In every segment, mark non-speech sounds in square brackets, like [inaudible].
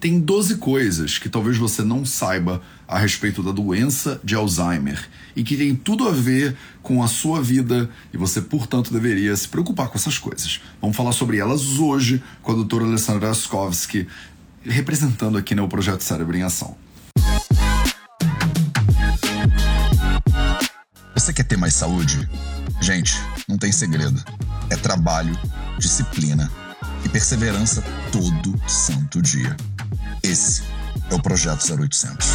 Tem 12 coisas que talvez você não saiba a respeito da doença de Alzheimer e que tem tudo a ver com a sua vida e você, portanto, deveria se preocupar com essas coisas. Vamos falar sobre elas hoje com a doutora Alessandra Askovski, representando aqui no Projeto Cérebro em Ação. Você quer ter mais saúde? Gente, não tem segredo. É trabalho, disciplina e perseverança todo santo dia. Esse é o Projeto 0800.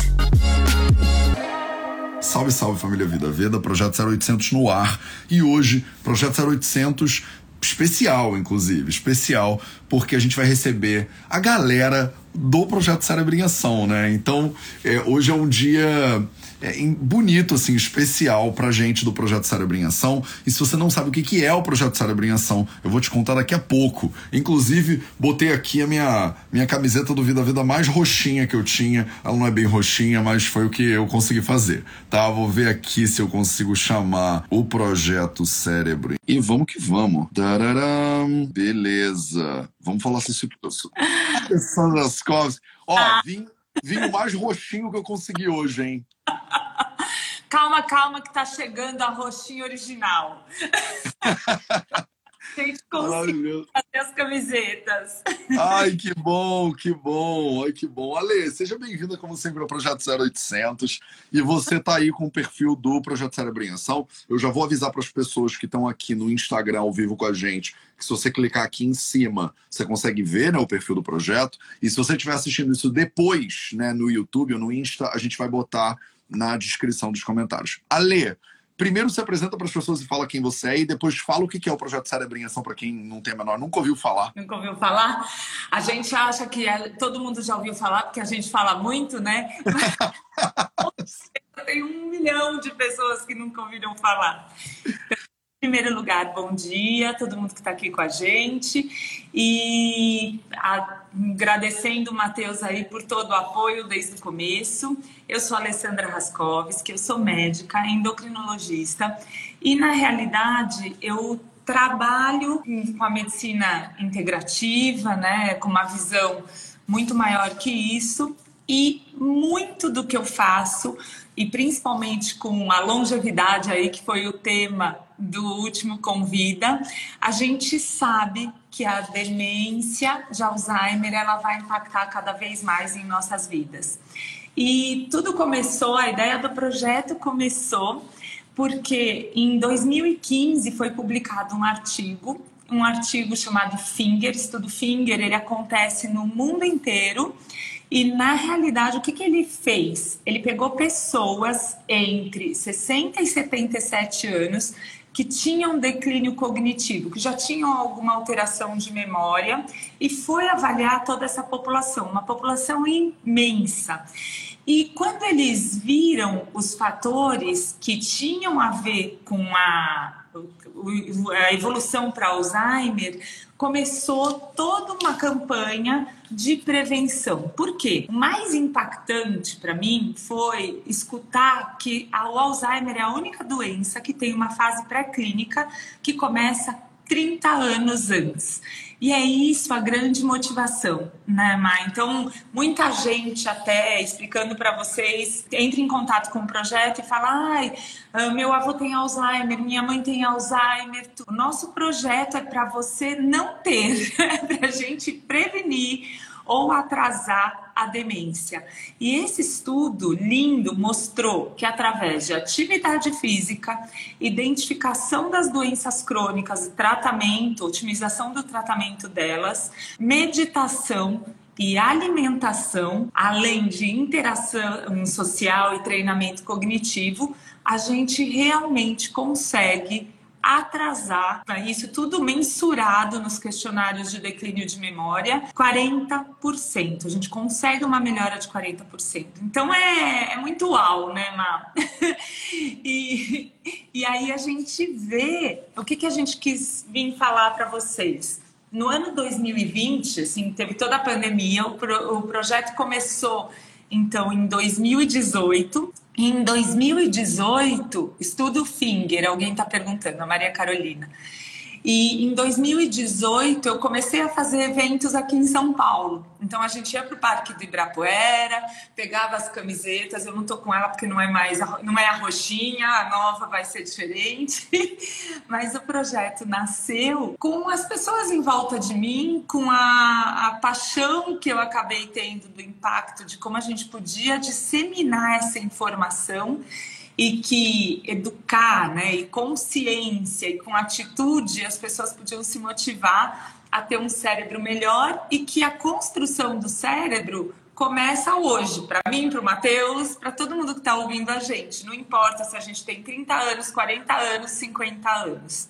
Salve, salve família Vida Veda, Projeto 0800 no ar. E hoje, Projeto 0800 especial, inclusive, especial, porque a gente vai receber a galera do Projeto Cérebro em Ação, né? Então, é, hoje é um dia é, bonito, assim, especial pra gente do Projeto Cérebro em Ação. E se você não sabe o que, que é o Projeto Cérebro em Ação, eu vou te contar daqui a pouco. Inclusive, botei aqui a minha, minha camiseta do Vida Vida mais roxinha que eu tinha. Ela não é bem roxinha, mas foi o que eu consegui fazer, tá? Vou ver aqui se eu consigo chamar o Projeto Cérebro. E vamos que vamos. Tararam. Beleza. Vamos falar se isso... [laughs] Alessandra Skov. Ó, vim, vim o mais roxinho que eu consegui hoje, hein? [laughs] Calma, calma, que tá chegando a roxinha original. [laughs] A gente conseguiu fazer as camisetas. Ai, que bom, que bom, ai, que bom. Ale, seja bem-vinda, como sempre, ao Projeto 0800. E você tá aí com o perfil do Projeto em Ação. Eu já vou avisar para as pessoas que estão aqui no Instagram ao vivo com a gente que se você clicar aqui em cima, você consegue ver né, o perfil do projeto. E se você estiver assistindo isso depois, né, no YouTube ou no Insta, a gente vai botar na descrição dos comentários. Ale, primeiro se apresenta para as pessoas e fala quem você é e depois fala o que é o projeto Cérebro em Ação para quem não tem a menor, nunca ouviu falar. Nunca ouviu falar? A gente acha que é, todo mundo já ouviu falar porque a gente fala muito, né? [laughs] tem um milhão de pessoas que nunca ouviram falar. Então, primeiro lugar, bom dia a todo mundo que está aqui com a gente. E agradecendo o Matheus aí por todo o apoio desde o começo. Eu sou Alessandra Raskovski, eu sou médica, endocrinologista. E na realidade eu trabalho com a medicina integrativa, né, com uma visão muito maior que isso. E muito do que eu faço e principalmente com a longevidade aí que foi o tema do último convida, a gente sabe que a demência de Alzheimer ela vai impactar cada vez mais em nossas vidas. E tudo começou, a ideia do projeto começou porque em 2015 foi publicado um artigo, um artigo chamado Finger, estudo Finger, ele acontece no mundo inteiro e na realidade, o que, que ele fez? Ele pegou pessoas entre 60 e 77 anos que tinham declínio cognitivo, que já tinham alguma alteração de memória e foi avaliar toda essa população, uma população imensa. E quando eles viram os fatores que tinham a ver com a a evolução para Alzheimer, começou toda uma campanha de prevenção. Por quê? O mais impactante para mim foi escutar que o Alzheimer é a única doença que tem uma fase pré-clínica que começa 30 anos antes. E é isso a grande motivação, né, Má? Então, muita gente até explicando para vocês, entra em contato com o projeto e fala: ai, ah, meu avô tem Alzheimer, minha mãe tem Alzheimer. O nosso projeto é para você não ter, [laughs] é para a gente prevenir ou atrasar a demência. E esse estudo lindo mostrou que através de atividade física, identificação das doenças crônicas, tratamento, otimização do tratamento delas, meditação e alimentação, além de interação social e treinamento cognitivo, a gente realmente consegue atrasar, isso tudo mensurado nos questionários de declínio de memória, 40%. A gente consegue uma melhora de 40%. Então é, é muito uau, né, Má? [laughs] e, e aí a gente vê o que, que a gente quis vir falar para vocês. No ano 2020, assim, teve toda a pandemia, o, pro, o projeto começou então em 2018 em 2018, estudo Finger, alguém está perguntando, a Maria Carolina. E em 2018 eu comecei a fazer eventos aqui em São Paulo. Então a gente ia para o Parque do Ibirapuera, pegava as camisetas, eu não tô com ela porque não é mais não é a roxinha, a nova vai ser diferente. [laughs] Mas o projeto nasceu com as pessoas em volta de mim, com a, a paixão que eu acabei tendo do impacto de como a gente podia disseminar essa informação e que educar, né, e consciência e com atitude as pessoas podiam se motivar a ter um cérebro melhor e que a construção do cérebro começa hoje, para mim, para o Matheus, para todo mundo que está ouvindo a gente. Não importa se a gente tem 30 anos, 40 anos, 50 anos.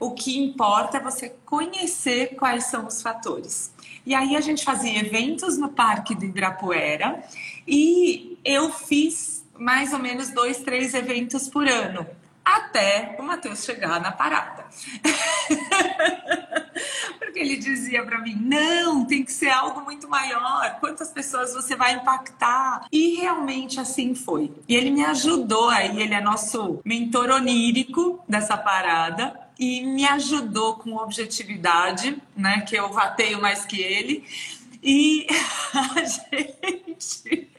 O que importa é você conhecer quais são os fatores. E aí a gente fazia eventos no Parque do Ibirapuera e eu fiz mais ou menos dois, três eventos por ano, até o Matheus chegar na parada. [laughs] Porque ele dizia para mim: não, tem que ser algo muito maior. Quantas pessoas você vai impactar? E realmente assim foi. E ele me ajudou aí, ele é nosso mentor onírico dessa parada e me ajudou com objetividade, né? Que eu vateio mais que ele. E [laughs] a gente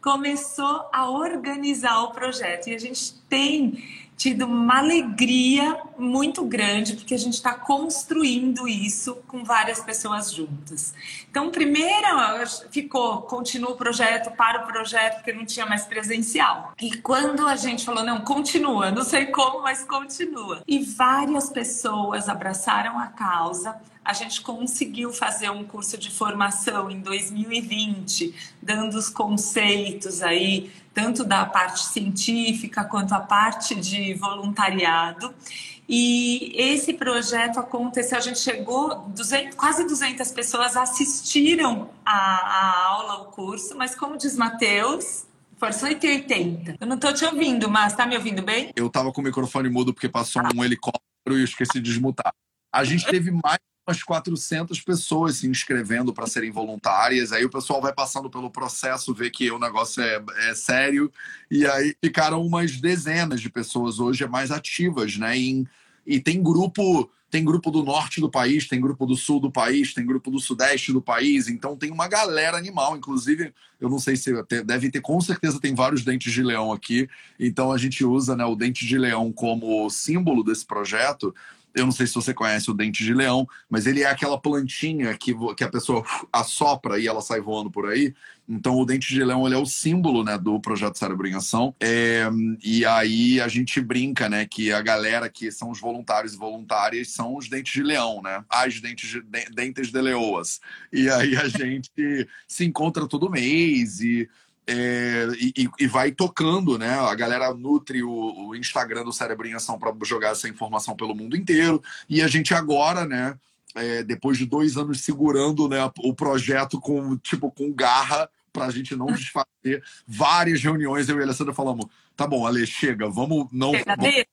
começou a organizar o projeto. E a gente tem tido uma alegria muito grande, porque a gente está construindo isso com várias pessoas juntas. Então, primeiro ficou, continua o projeto, para o projeto, porque não tinha mais presencial. E quando a gente falou, não, continua, não sei como, mas continua. E várias pessoas abraçaram a causa, a gente conseguiu fazer um curso de formação em 2020, dando os conceitos aí, tanto da parte científica quanto a parte de voluntariado. E esse projeto aconteceu, a gente chegou, 200, quase 200 pessoas assistiram a, a aula, o curso, mas como diz Matheus, Força 180. Eu não estou te ouvindo, mas tá me ouvindo bem? Eu estava com o microfone mudo porque passou um helicóptero e eu esqueci de desmutar. A gente teve mais umas 400 pessoas se inscrevendo para serem voluntárias. Aí o pessoal vai passando pelo processo, vê que o negócio é, é, sério. E aí ficaram umas dezenas de pessoas hoje mais ativas, né? E tem grupo. Tem grupo do norte do país, tem grupo do sul do país, tem grupo do sudeste do país, então tem uma galera animal. Inclusive, eu não sei se deve ter, com certeza tem vários dentes de leão aqui. Então a gente usa né, o dente de leão como símbolo desse projeto, eu não sei se você conhece o dente de leão, mas ele é aquela plantinha que, que a pessoa assopra e ela sai voando por aí. Então, o dente de leão ele é o símbolo né, do projeto Cérebro em Ação. É, e aí a gente brinca né, que a galera que são os voluntários e voluntárias são os dentes de leão, né? As dentes de, dentes de leoas. E aí a [laughs] gente se encontra todo mês e é, e, e, vai tocando, né? A galera nutre o, o Instagram do Cérebro em Ação para jogar essa informação pelo mundo inteiro. E a gente agora, né? É, depois de dois anos segurando né, o projeto com tipo com garra para a gente não desfazer várias reuniões eu e a Alessandra falamos tá bom Ale chega vamos não vamos,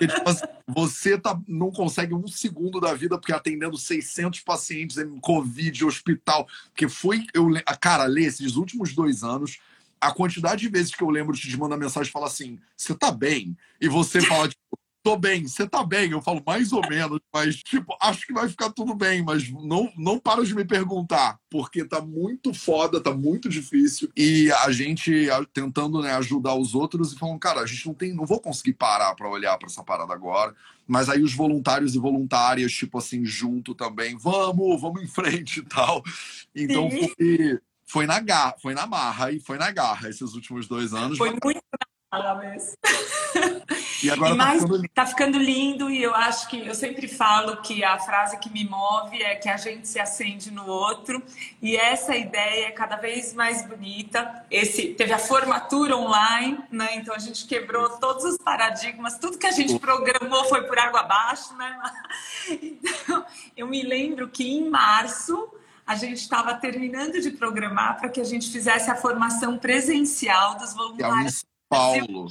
porque, tipo assim, você tá, não consegue um segundo da vida porque atendendo 600 pacientes em Covid, hospital. Porque foi. Eu, cara, Lê, esses últimos dois anos, a quantidade de vezes que eu lembro de te mandar mensagem e falar assim: você tá bem? E você fala, tipo, tô bem, você tá bem? Eu falo mais ou menos, mas, tipo, acho que vai ficar tudo bem, mas não, não para de me perguntar, porque tá muito foda, tá muito difícil. E a gente tentando né, ajudar os outros e falando, cara, a gente não tem, não vou conseguir parar para olhar para essa parada agora. Mas aí os voluntários e voluntárias, tipo assim, junto também, vamos, vamos em frente e tal. Então foi, foi na garra, foi na marra e foi na garra esses últimos dois anos. Foi muito mesmo. E agora e tá mais, tá, ficando... tá ficando lindo e eu acho que eu sempre falo que a frase que me move é que a gente se acende no outro e essa ideia é cada vez mais bonita. Esse teve a formatura online, né? Então a gente quebrou todos os paradigmas, tudo que a gente programou foi por água abaixo, né? [laughs] Então, eu me lembro que em março a gente estava terminando de programar para que a gente fizesse a formação presencial dos voluntários. Paulo.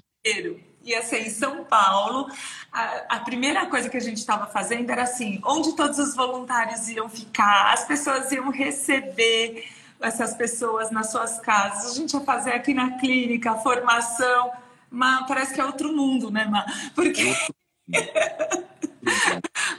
Ia ser em São Paulo. A, a primeira coisa que a gente estava fazendo era assim: onde todos os voluntários iam ficar, as pessoas iam receber essas pessoas nas suas casas. A gente ia fazer aqui na clínica, formação. Mas parece que é outro mundo, né, Má? Porque.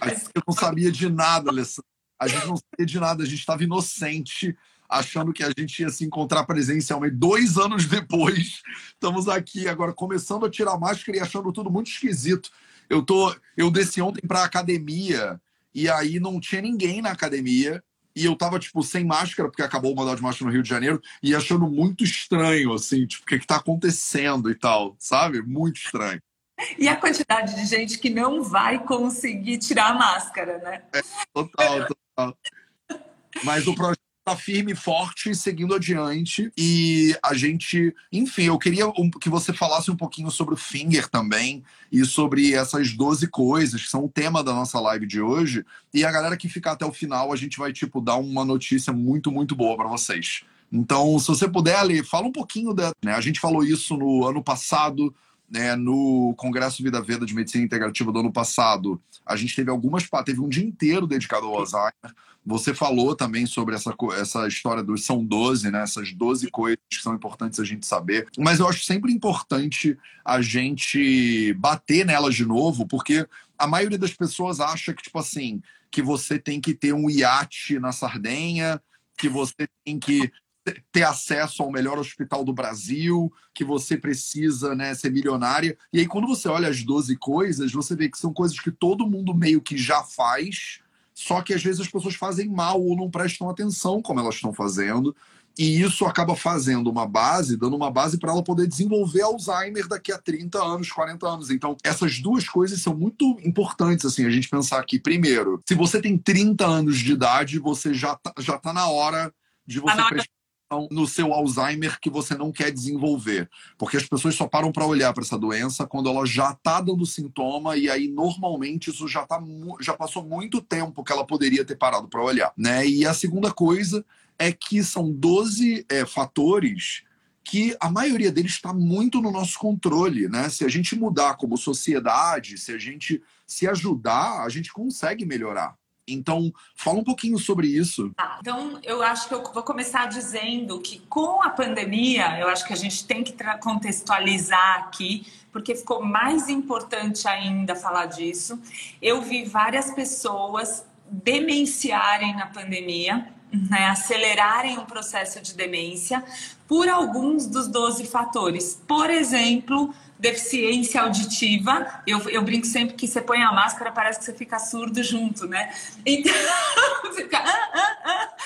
Mas... [laughs] Eu não sabia de nada, Alessandra. A gente não sabia de nada, a gente estava inocente, achando que a gente ia se encontrar presencialmente. Dois anos depois, estamos aqui agora começando a tirar máscara e achando tudo muito esquisito. Eu tô, eu desci ontem para academia e aí não tinha ninguém na academia e eu tava, tipo, sem máscara, porque acabou o modal de máscara no Rio de Janeiro, e achando muito estranho, assim, tipo, o que que tá acontecendo e tal, sabe? Muito estranho. E a quantidade de gente que não vai conseguir tirar a máscara, né? É, total, total. Mas o projeto tá firme e forte, seguindo adiante. E a gente, enfim, eu queria que você falasse um pouquinho sobre o Finger também e sobre essas 12 coisas que são o tema da nossa live de hoje. E a galera que ficar até o final, a gente vai, tipo, dar uma notícia muito, muito boa para vocês. Então, se você puder, Ali, fala um pouquinho da. Né? A gente falou isso no ano passado né, no Congresso Vida Veda de Medicina Integrativa do ano passado, a gente teve algumas, teve um dia inteiro dedicado ao Alzheimer. Você falou também sobre essa, essa história dos são 12, né, essas 12 coisas que são importantes a gente saber. Mas eu acho sempre importante a gente bater nelas de novo, porque a maioria das pessoas acha que, tipo assim, que você tem que ter um iate na Sardenha, que você tem que ter acesso ao melhor hospital do Brasil, que você precisa né, ser milionária. E aí, quando você olha as 12 coisas, você vê que são coisas que todo mundo meio que já faz, só que às vezes as pessoas fazem mal ou não prestam atenção como elas estão fazendo. E isso acaba fazendo uma base, dando uma base para ela poder desenvolver Alzheimer daqui a 30 anos, 40 anos. Então, essas duas coisas são muito importantes, assim, a gente pensar aqui. Primeiro, se você tem 30 anos de idade, você já tá, já tá na hora de você tá prestar no seu Alzheimer que você não quer desenvolver. Porque as pessoas só param para olhar para essa doença quando ela já está dando sintoma e aí normalmente isso já, tá, já passou muito tempo que ela poderia ter parado para olhar. Né? E a segunda coisa é que são 12 é, fatores que a maioria deles está muito no nosso controle, né? Se a gente mudar como sociedade, se a gente se ajudar, a gente consegue melhorar. Então, fala um pouquinho sobre isso. Ah, então, eu acho que eu vou começar dizendo que com a pandemia, eu acho que a gente tem que contextualizar aqui, porque ficou mais importante ainda falar disso. Eu vi várias pessoas demenciarem na pandemia, né, acelerarem o processo de demência por alguns dos 12 fatores. Por exemplo, deficiência auditiva. Eu, eu brinco sempre que você põe a máscara, parece que você fica surdo junto, né? Então, [laughs] fica. Ah, ah, ah.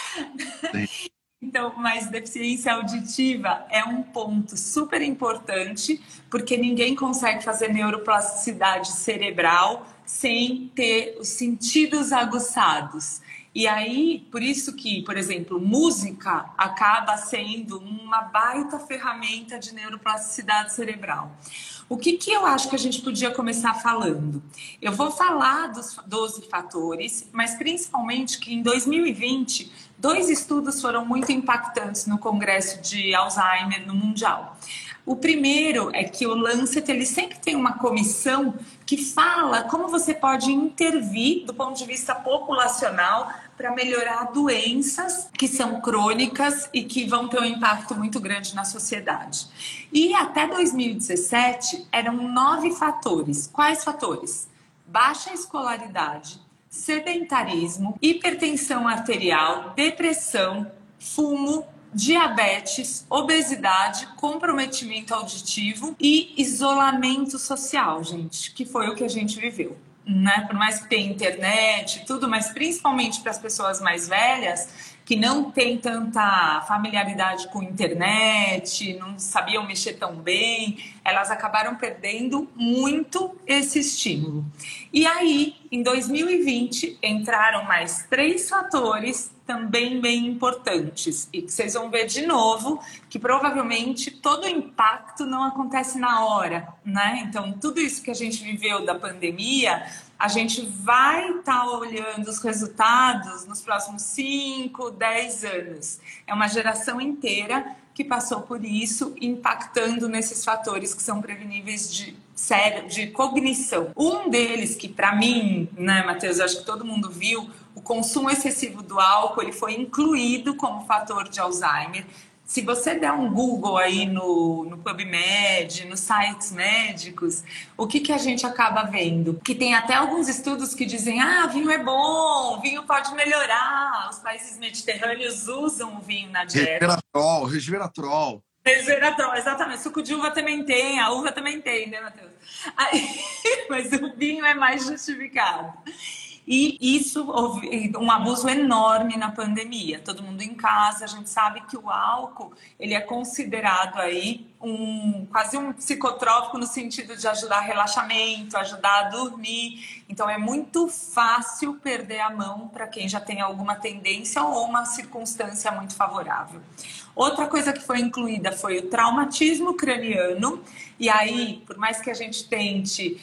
Então, mas deficiência auditiva é um ponto super importante, porque ninguém consegue fazer neuroplasticidade cerebral sem ter os sentidos aguçados. E aí, por isso que, por exemplo, música acaba sendo uma baita ferramenta de neuroplasticidade cerebral. O que, que eu acho que a gente podia começar falando? Eu vou falar dos 12 fatores, mas principalmente que em 2020, dois estudos foram muito impactantes no Congresso de Alzheimer no Mundial. O primeiro é que o Lancet ele sempre tem uma comissão que fala como você pode intervir do ponto de vista populacional para melhorar doenças que são crônicas e que vão ter um impacto muito grande na sociedade. E até 2017 eram nove fatores. Quais fatores? Baixa escolaridade, sedentarismo, hipertensão arterial, depressão, fumo, diabetes, obesidade, comprometimento auditivo e isolamento social, gente, que foi o que a gente viveu. Né? Por mais que tenha internet, tudo, mas principalmente para as pessoas mais velhas, que não têm tanta familiaridade com internet, não sabiam mexer tão bem, elas acabaram perdendo muito esse estímulo. E aí, em 2020, entraram mais três fatores também bem importantes e que vocês vão ver de novo que provavelmente todo o impacto não acontece na hora, né? Então, tudo isso que a gente viveu da pandemia a gente vai estar tá olhando os resultados nos próximos 5, 10 anos. É uma geração inteira que passou por isso, impactando nesses fatores que são preveníveis de sério, de cognição. Um deles que para mim, né, Matheus, acho que todo mundo viu, o consumo excessivo do álcool, ele foi incluído como fator de Alzheimer Se você der um Google aí no, no PubMed, nos sites médicos, o que, que a gente acaba vendo? Que tem até alguns estudos que dizem: ah, vinho é bom, vinho pode melhorar. Os países mediterrâneos usam o vinho na dieta. Resveratrol, resveratrol. Resveratrol, exatamente. Suco de uva também tem, a uva também tem, né, Matheus? Aí, [laughs] mas o vinho é mais justificado. E isso houve um abuso enorme na pandemia. Todo mundo em casa, a gente sabe que o álcool ele é considerado aí um quase um psicotrópico no sentido de ajudar relaxamento, ajudar a dormir. Então é muito fácil perder a mão para quem já tem alguma tendência ou uma circunstância muito favorável. Outra coisa que foi incluída foi o traumatismo craniano. E aí, por mais que a gente tente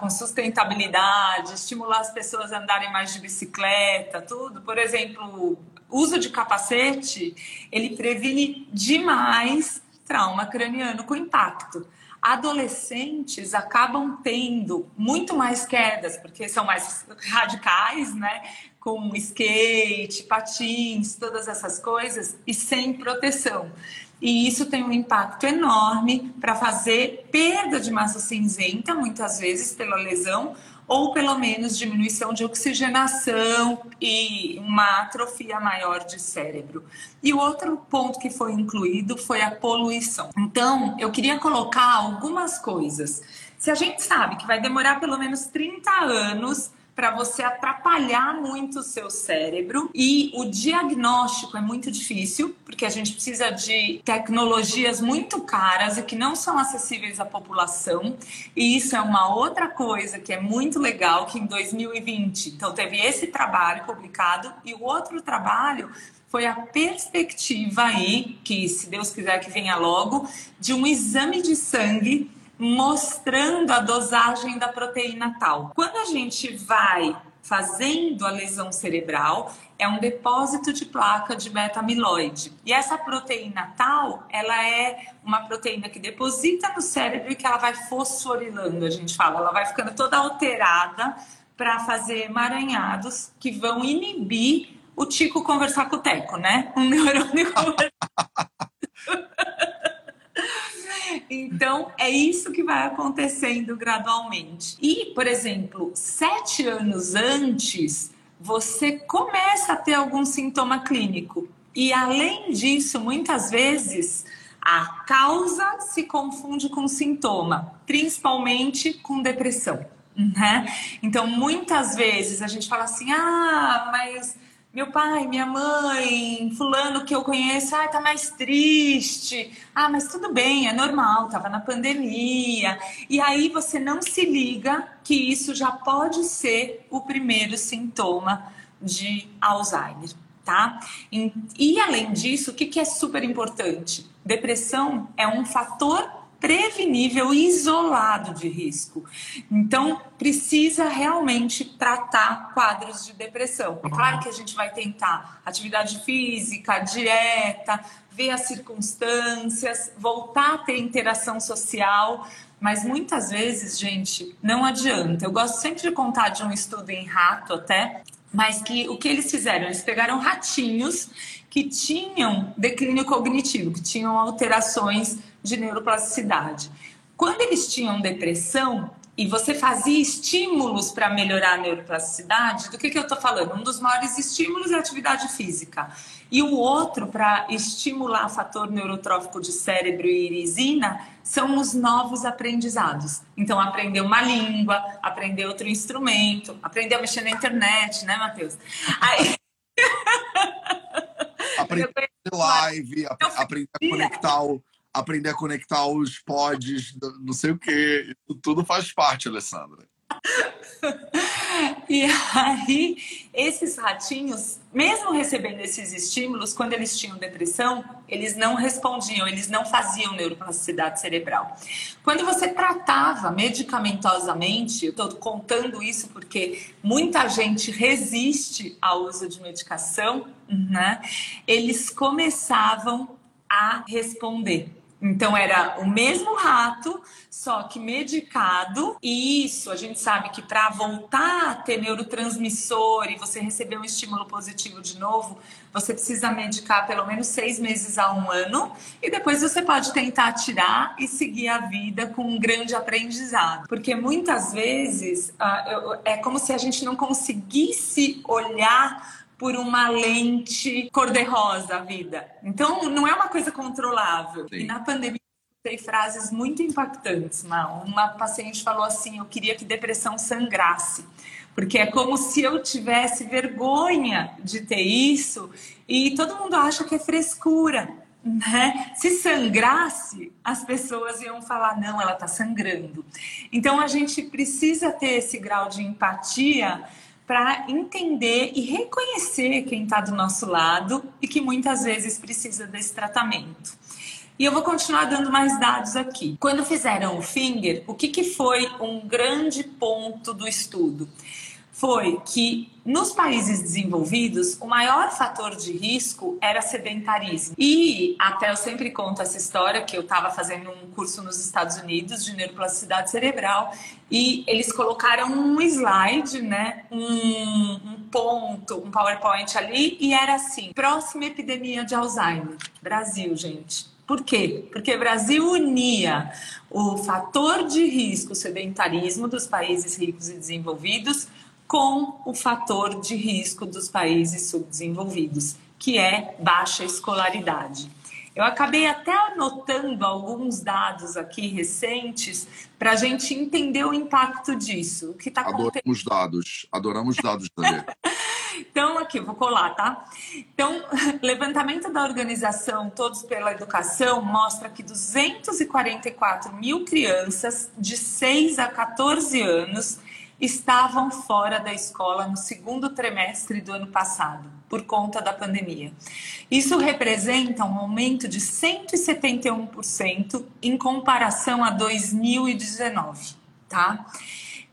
com sustentabilidade, estimular as pessoas a andarem mais de bicicleta, tudo. Por exemplo, uso de capacete, ele previne demais trauma craniano com impacto. Adolescentes acabam tendo muito mais quedas, porque são mais radicais, né? Com skate, patins, todas essas coisas, e sem proteção. E isso tem um impacto enorme para fazer perda de massa cinzenta, muitas vezes pela lesão, ou pelo menos diminuição de oxigenação e uma atrofia maior de cérebro. E o outro ponto que foi incluído foi a poluição. Então, eu queria colocar algumas coisas. Se a gente sabe que vai demorar pelo menos 30 anos para você atrapalhar muito o seu cérebro. E o diagnóstico é muito difícil, porque a gente precisa de tecnologias muito caras e que não são acessíveis à população. E isso é uma outra coisa que é muito legal, que em 2020, então teve esse trabalho publicado e o outro trabalho foi a perspectiva aí, que se Deus quiser que venha logo, de um exame de sangue mostrando a dosagem da proteína tal. Quando a gente vai fazendo a lesão cerebral, é um depósito de placa de beta-amiloide. E essa proteína tal, ela é uma proteína que deposita no cérebro e que ela vai fosforilando, a gente fala, ela vai ficando toda alterada para fazer emaranhados que vão inibir o Tico conversar com o Teco, né? Um neurônio conversar. [laughs] [laughs] [laughs] Então, é isso que vai acontecendo gradualmente. E, por exemplo, sete anos antes, você começa a ter algum sintoma clínico. E, além disso, muitas vezes, a causa se confunde com sintoma, principalmente com depressão. Né? Então, muitas vezes a gente fala assim: ah, mas meu pai, minha mãe, fulano que eu conheço, ah, tá mais triste. Ah, mas tudo bem, é normal, tava na pandemia. E aí você não se liga que isso já pode ser o primeiro sintoma de Alzheimer, tá? E, e além disso, o que, que é super importante? Depressão é um fator prevenível isolado de risco. Então, precisa realmente tratar quadros de depressão. É claro que a gente vai tentar atividade física, dieta, ver as circunstâncias, voltar a ter interação social, mas muitas vezes, gente, não adianta. Eu gosto sempre de contar de um estudo em rato até, mas que o que eles fizeram? Eles pegaram ratinhos que tinham declínio cognitivo, que tinham alterações de neuroplasticidade. Quando eles tinham depressão e você fazia estímulos para melhorar a neuroplasticidade, do que, que eu estou falando? Um dos maiores estímulos é a atividade física. E o outro, para estimular fator neurotrófico de cérebro e irisina, são os novos aprendizados. Então, aprender uma língua, aprender outro instrumento, aprender a mexer na internet, né, Matheus? Aí... [laughs] aprender live, aprender a conectar o aprender a conectar os pods, não sei o quê. Tudo faz parte, Alessandra. [laughs] e aí, esses ratinhos, mesmo recebendo esses estímulos, quando eles tinham depressão, eles não respondiam, eles não faziam neuroplasticidade cerebral. Quando você tratava medicamentosamente, eu estou contando isso porque muita gente resiste ao uso de medicação, né? Eles começavam a responder Então era o mesmo rato, só que medicado. E isso, a gente sabe que para voltar a ter neurotransmissor e você receber um estímulo positivo de novo, você precisa medicar pelo menos seis meses a um ano. E depois você pode tentar tirar e seguir a vida com um grande aprendizado. Porque muitas vezes uh, é como se a gente não conseguisse olhar por uma lente cor-de-rosa a vida. Então, não é uma coisa controlável. Sim. E na pandemia, tem frases muito impactantes, Mal. Uma paciente falou assim: Eu queria que depressão sangrasse. Porque é como se eu tivesse vergonha de ter isso e todo mundo acha que é frescura. Né? Se sangrasse, as pessoas iam falar: não, ela está sangrando. Então a gente precisa ter esse grau de empatia para entender e reconhecer quem está do nosso lado e que muitas vezes precisa desse tratamento. E eu vou continuar dando mais dados aqui. Quando fizeram o Finger, o que, que foi um grande ponto do estudo? Foi que nos países desenvolvidos, o maior fator de risco era sedentarismo. E até eu sempre conto essa história que eu estava fazendo um curso nos Estados Unidos de neuroplasticidade cerebral e eles colocaram um slide, né, um, um ponto, um PowerPoint ali e era assim: próxima epidemia de Alzheimer, Brasil, gente. Por quê? Porque o Brasil unia o fator de risco sedentarismo dos países ricos e desenvolvidos com o fator de risco dos países subdesenvolvidos, que é baixa escolaridade. Eu acabei até anotando alguns dados aqui recentes para a gente entender o impacto disso. O que está Adoramos dados, adoramos dados também. [laughs] então, aqui, vou colar, tá? Então, [laughs] levantamento da organização Todos pela Educação mostra que 244 mil crianças de 6 a 14 anos estavam fora da escola no segundo trimestre do ano passado, por conta da pandemia. Isso representa um aumento de 171% em comparação a 2019, tá?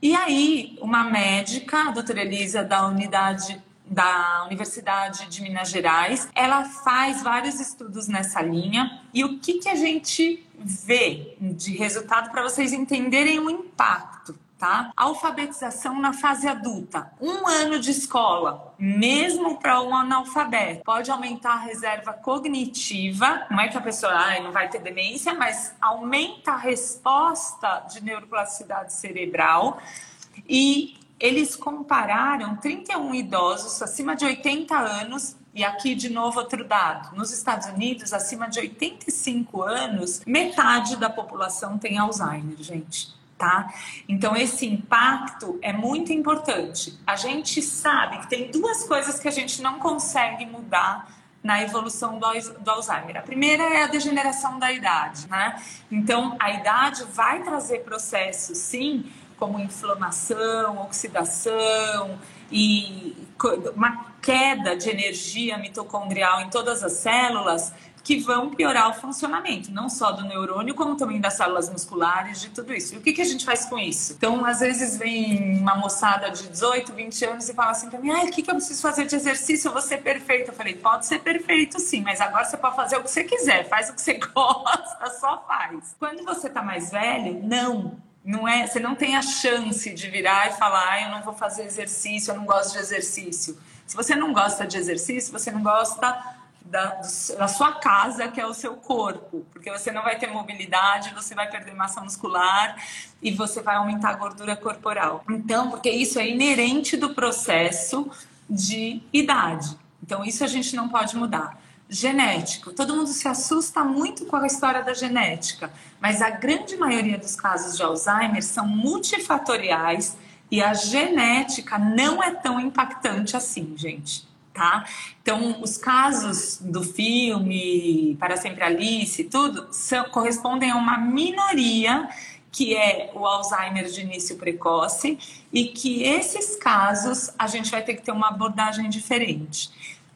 E aí, uma médica, a doutora Elisa, da unidade da Universidade de Minas Gerais, ela faz vários estudos nessa linha e o que, que a gente vê de resultado para vocês entenderem o impacto tá? Alfabetização na fase adulta. Um ano de escola, mesmo para um analfabeto, pode aumentar a reserva cognitiva. Não é que a pessoa ah, não vai ter demência, mas aumenta a resposta de neuroplasticidade cerebral. E eles compararam 31 idosos acima de 80 anos e aqui, de novo, outro dado: nos Estados Unidos, acima de 85 anos, metade da população tem Alzheimer, gente tá? Então esse impacto é muito importante. A gente sabe que tem duas coisas que a gente não consegue mudar na evolução do, Alzheimer. A primeira é a degeneração da idade, né? Então a idade vai trazer processos, sim, como inflamação, oxidação e uma queda de energia mitocondrial em todas as células que vão piorar o funcionamento, não só do neurônio, como também das células musculares, de tudo isso. E o que, que a gente faz com isso? Então, às vezes vem uma moçada de 18, 20 anos e fala assim para mim: ah, o que, que eu preciso fazer de exercício? Eu vou ser perfeito. Eu falei: pode ser perfeito sim, mas agora você pode fazer o que você quiser, faz o que você [laughs] gosta, só faz. Quando você tá mais velho, não. Não é, você não tem a chance de virar e falar, ah, eu não vou fazer exercício, eu não gosto de exercício. Se você não gosta de exercício, você não gosta da, da, sua casa, que é o seu corpo, porque você não vai ter mobilidade, você vai perder massa muscular e você vai aumentar a gordura corporal. Então, porque isso é inerente do processo de idade. Então, isso a gente não pode mudar. Genético. Todo mundo se assusta muito com a história da genética, mas a grande maioria dos casos de Alzheimer são multifatoriais e a genética não é tão impactante assim, gente tá? Então, os casos do filme Para Sempre Alice, tudo, são, correspondem a uma minoria que é o Alzheimer de início precoce e que esses casos a gente vai ter que ter uma abordagem diferente.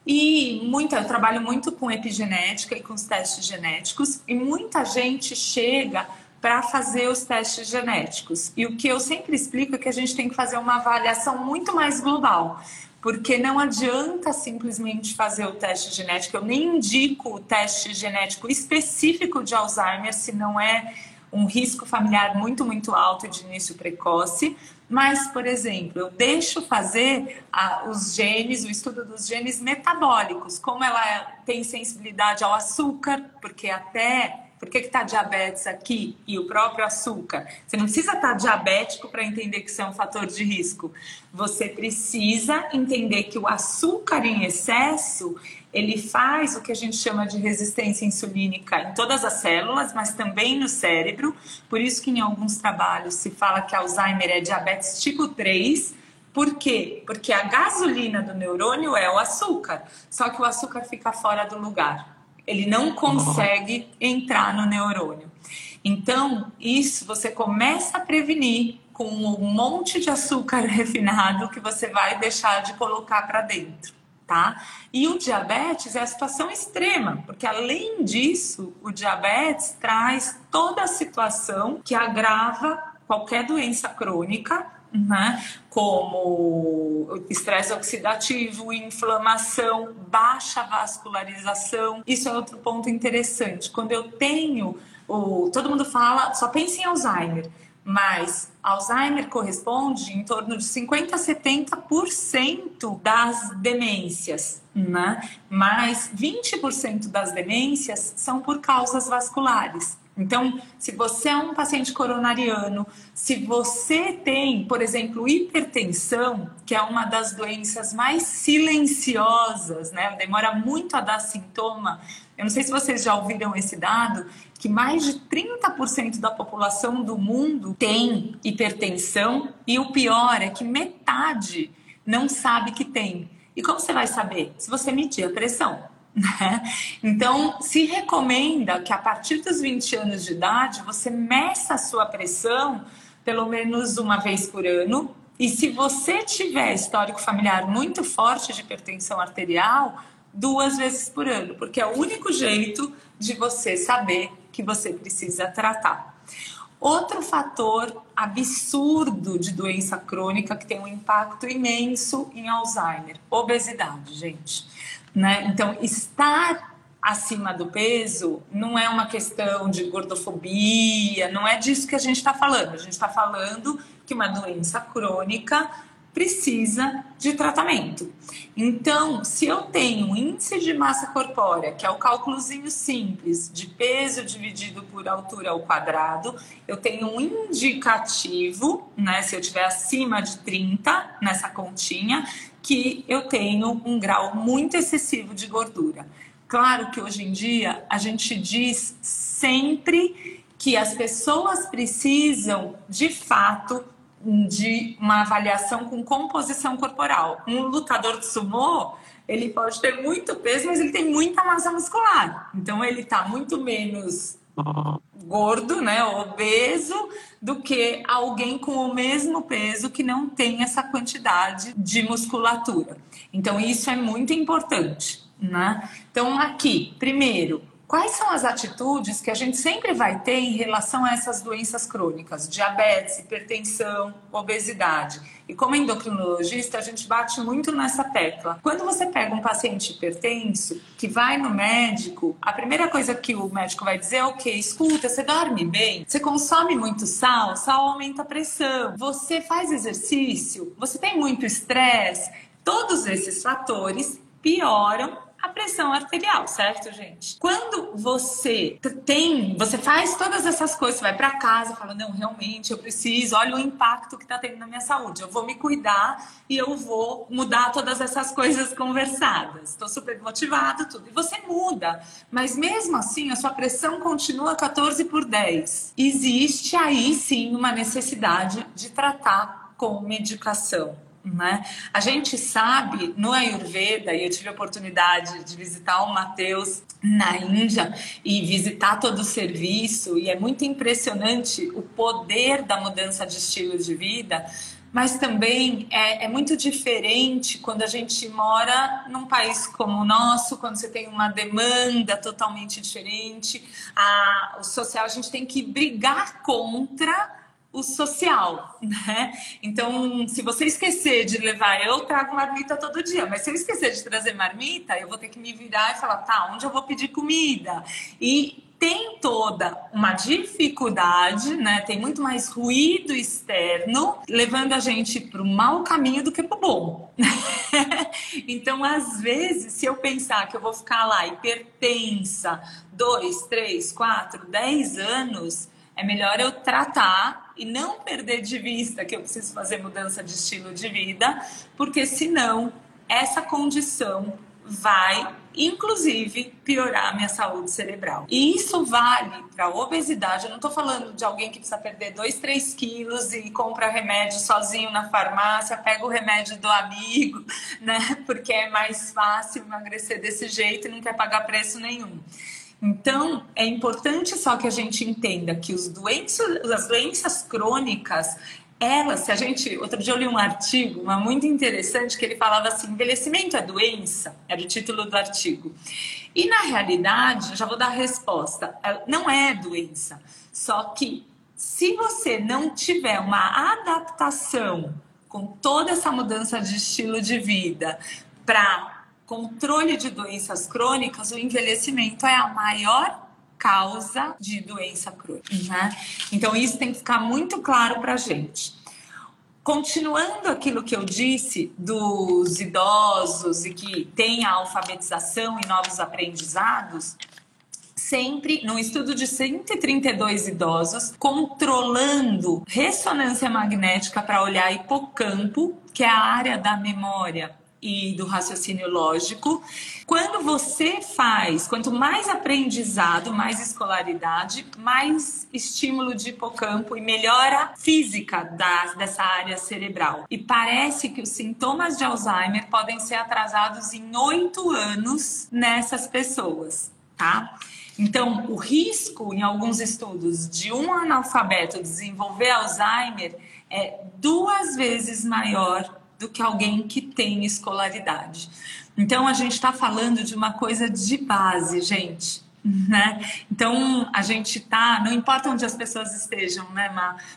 E muita, eu trabalho muito com epigenética e com os testes genéticos e muita gente chega para fazer os testes genéticos. E o que eu sempre explico é que a gente tem que fazer uma avaliação muito mais global porque não adianta simplesmente fazer o teste genético. Eu nem indico o teste genético específico de Alzheimer se não é um risco familiar muito, muito alto de início precoce. Mas, por exemplo, eu deixo fazer a, os genes, o estudo dos genes metabólicos, como ela tem sensibilidade ao açúcar, porque até por que está diabetes aqui e o próprio açúcar? Você não precisa estar tá diabético para entender que isso é um fator de risco. Você precisa entender que o açúcar em excesso ele faz o que a gente chama de resistência insulínica em todas as células, mas também no cérebro. Por isso que em alguns trabalhos se fala que Alzheimer é diabetes tipo 3. Por quê? Porque a gasolina do neurônio é o açúcar, só que o açúcar fica fora do lugar. Ele não consegue entrar no neurônio. Então, isso você começa a prevenir com um monte de açúcar [laughs] refinado que você vai deixar de colocar para dentro, tá? E o diabetes é a situação extrema, porque além disso, o diabetes traz toda a situação que agrava qualquer doença crônica né? como estresse oxidativo, inflamação, baixa vascularização. Isso é outro ponto interessante. Quando eu tenho o, todo mundo fala, só pensa em Alzheimer, mas Alzheimer corresponde em torno de 50 a 70% das demências, né? Mas 20% das demências são por causas vasculares. Então, se você é um paciente coronariano, se você tem, por exemplo, hipertensão, que é uma das doenças mais silenciosas, né? Demora muito a dar sintoma. Eu não sei se vocês já ouviram esse dado, que mais de 30% da população do mundo tem hipertensão e o pior é que metade não sabe que tem. E como você vai saber? Se você medir a pressão. [laughs] Né? Então, se recomenda que a partir dos 20 anos de idade você meça a sua pressão pelo menos uma vez por ano. E se você tiver histórico familiar muito forte de hipertensão arterial, duas vezes por ano, porque é o único jeito de você saber que você precisa tratar. Outro fator absurdo de doença crônica que tem um impacto imenso em Alzheimer: obesidade, gente. Né? Então, estar acima do peso não é uma questão de gordofobia, não é disso que a gente está falando. A gente está falando que uma doença crônica precisa de tratamento. Então, se eu tenho índice de massa corpórea, que é o cálculozinho simples de peso dividido por altura ao quadrado, eu tenho um indicativo, né, se eu tiver acima de 30 nessa continha, que eu tenho um grau muito excessivo de gordura. Claro que hoje em dia a gente diz sempre que as pessoas precisam, de fato, de uma avaliação com composição corporal. Um lutador de sumô, ele pode ter muito peso, mas ele tem muita massa muscular. Então ele está muito menos gordo, né, obeso, do que alguém com o mesmo peso que não tem essa quantidade de musculatura. Então isso é muito importante, né? Então aqui, primeiro, Quais são as atitudes que a gente sempre vai ter em relação a essas doenças crônicas? Diabetes, hipertensão, obesidade. E como endocrinologista, a gente bate muito nessa tecla. Quando você pega um paciente hipertenso que vai no médico, a primeira coisa que o médico vai dizer é o quê? Escuta, você dorme bem? Você consome muito sal? Sal aumenta a pressão. Você faz exercício? Você tem muito estresse? Todos esses fatores pioram a pressão arterial, certo, gente? Quando você tem, você faz todas essas coisas, você vai para casa, fala: "Não, realmente eu preciso, olha o impacto que tá tendo na minha saúde. Eu vou me cuidar e eu vou mudar todas essas coisas conversadas. Estou super motivado, tudo". E você muda, mas mesmo assim a sua pressão continua 14 por 10. Existe aí sim uma necessidade de tratar com medicação. Né? A gente sabe no Ayurveda, e eu tive a oportunidade de visitar o Mateus na Índia e visitar todo o serviço, e é muito impressionante o poder da mudança de estilo de vida, mas também é, é, muito diferente quando a gente mora num país como o nosso, quando você tem uma demanda totalmente diferente. A, o social a gente tem que brigar contra o social, né? Então, se você esquecer de levar, eu trago marmita todo dia, mas se eu esquecer de trazer marmita, eu vou ter que me virar e falar, tá, onde eu vou pedir comida? E tem toda uma dificuldade, né? Tem muito mais ruído externo, levando a gente para o mau caminho do que para o bom. [laughs] então, às vezes, se eu pensar que eu vou ficar lá hipertensa dois, três, quatro, dez anos, é melhor eu tratar e não perder de vista que eu preciso fazer mudança de estilo de vida, porque senão essa condição vai, inclusive, piorar minha saúde cerebral. E isso vale para obesidade. Eu não estou falando de alguém que precisa perder 2, 3 quilos e compra remédio sozinho na farmácia, pega o remédio do amigo, né? Porque é mais fácil emagrecer desse jeito e não quer pagar preço nenhum. Então, é importante só que a gente entenda que os doenças, as doenças crônicas, elas, se a gente. Outro dia eu li um artigo, uma muito interessante, que ele falava assim: envelhecimento é doença? Era o título do artigo. E na realidade, já vou dar a resposta: é, não é doença. Só que se você não tiver uma adaptação com toda essa mudança de estilo de vida para controle de doenças crônicas, o envelhecimento é a maior causa de doença crônica. Né? Então, isso tem que ficar muito claro para a gente. Continuando aquilo que eu disse dos idosos e que tem a alfabetização e novos aprendizados, sempre num estudo de 132 idosos, controlando ressonância magnética para olhar hipocampo, que é a área da memória e do raciocínio lógico. Quando você faz, quanto mais aprendizado, mais escolaridade, mais estímulo de hipocampo e melhora física da, dessa área cerebral. E parece que os sintomas de Alzheimer podem ser atrasados em oito anos nessas pessoas, tá? Então, o risco, em alguns estudos, de um analfabeto desenvolver Alzheimer é duas vezes maior do que alguém que tem escolaridade. Então a gente está falando de uma coisa de base, gente. Né? Então a gente tá, não importa onde as pessoas estejam, né?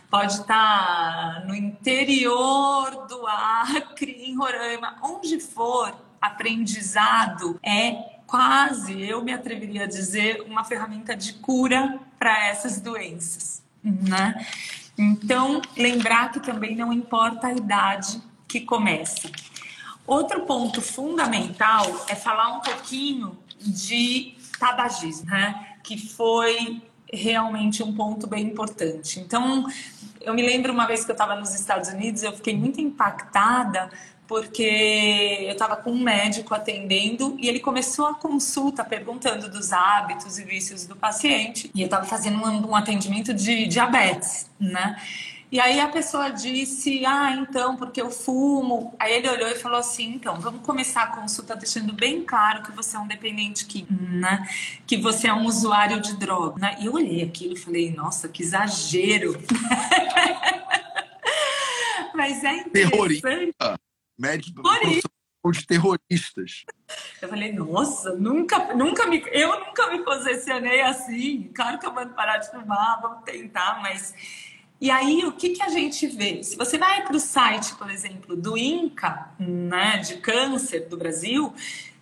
Pode estar tá no interior do Acre, em Roraima, onde for, aprendizado é quase, eu me atreveria a dizer, uma ferramenta de cura para essas doenças, né? Então, lembrar que também não importa a idade que começa. Outro ponto fundamental é falar um pouquinho de tabagismo, né? Que foi realmente um ponto bem importante. Então, eu me lembro uma vez que eu estava nos Estados Unidos, eu fiquei muito impactada porque eu estava com um médico atendendo e ele começou a consulta perguntando dos hábitos e vícios do paciente e eu estava fazendo um, um atendimento de diabetes, né? E aí a pessoa disse: Ah, então, porque eu fumo. Aí ele olhou e falou assim: Então, vamos começar a consulta deixando bem claro que você é um dependente químico, né? Que você é um usuário de droga. Né? E eu olhei aquilo e falei: Nossa, que exagero. [laughs] Mas é interessante. Terrorista. Médico Terrorista de terroristas. Eu falei, nossa, nunca, nunca me, eu nunca me posicionei assim. Claro que eu mando parar de fumar, vamos tentar, mas e aí, o que, que a gente vê? Se você vai para o site, por exemplo, do INCA, né, de câncer do Brasil,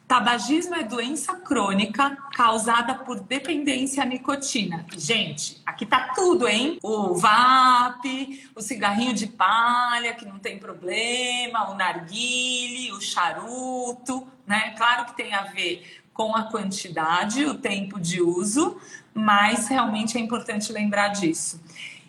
tabagismo é doença crônica causada por dependência à nicotina. Gente, aqui tá tudo, hein? O VAP, o cigarrinho de palha, que não tem problema, o narguile, o charuto, né? Claro que tem a ver com a quantidade, o tempo de uso, mas realmente é importante lembrar disso.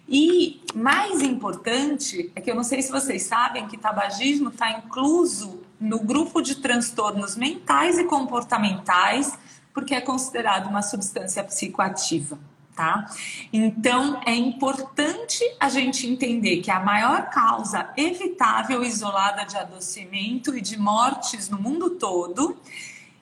E mais importante é que eu não sei se vocês sabem que tabagismo está incluso no grupo de transtornos mentais e comportamentais, porque é considerado uma substância psicoativa. Tá? Então é importante a gente entender que a maior causa evitável isolada de adoecimento e de mortes no mundo todo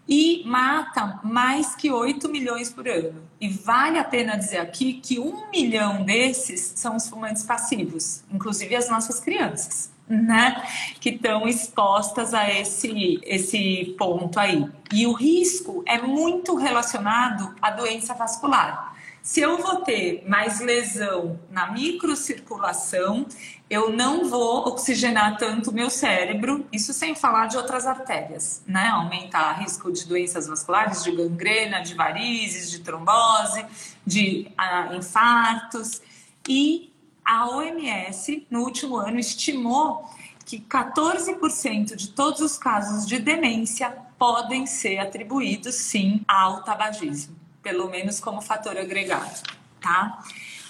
e mata mais que 8 milhões por ano. E vale a pena dizer aqui que um milhão desses são os fumantes passivos, inclusive as nossas crianças. né, que estão expostas a esse, esse ponto aí. E o risco é muito relacionado à doença vascular. Se eu vou ter mais lesão na microcirculação, eu não vou oxigenar tanto o meu cérebro, isso sem falar de outras artérias, né? Aumentar risco de doenças vasculares, de gangrena, de varizes, de trombose, de ah, infartos. E a OMS, no último ano, estimou que 14% de todos os casos de demência podem ser atribuídos, sim, ao tabagismo pelo menos como fator agregado, tá?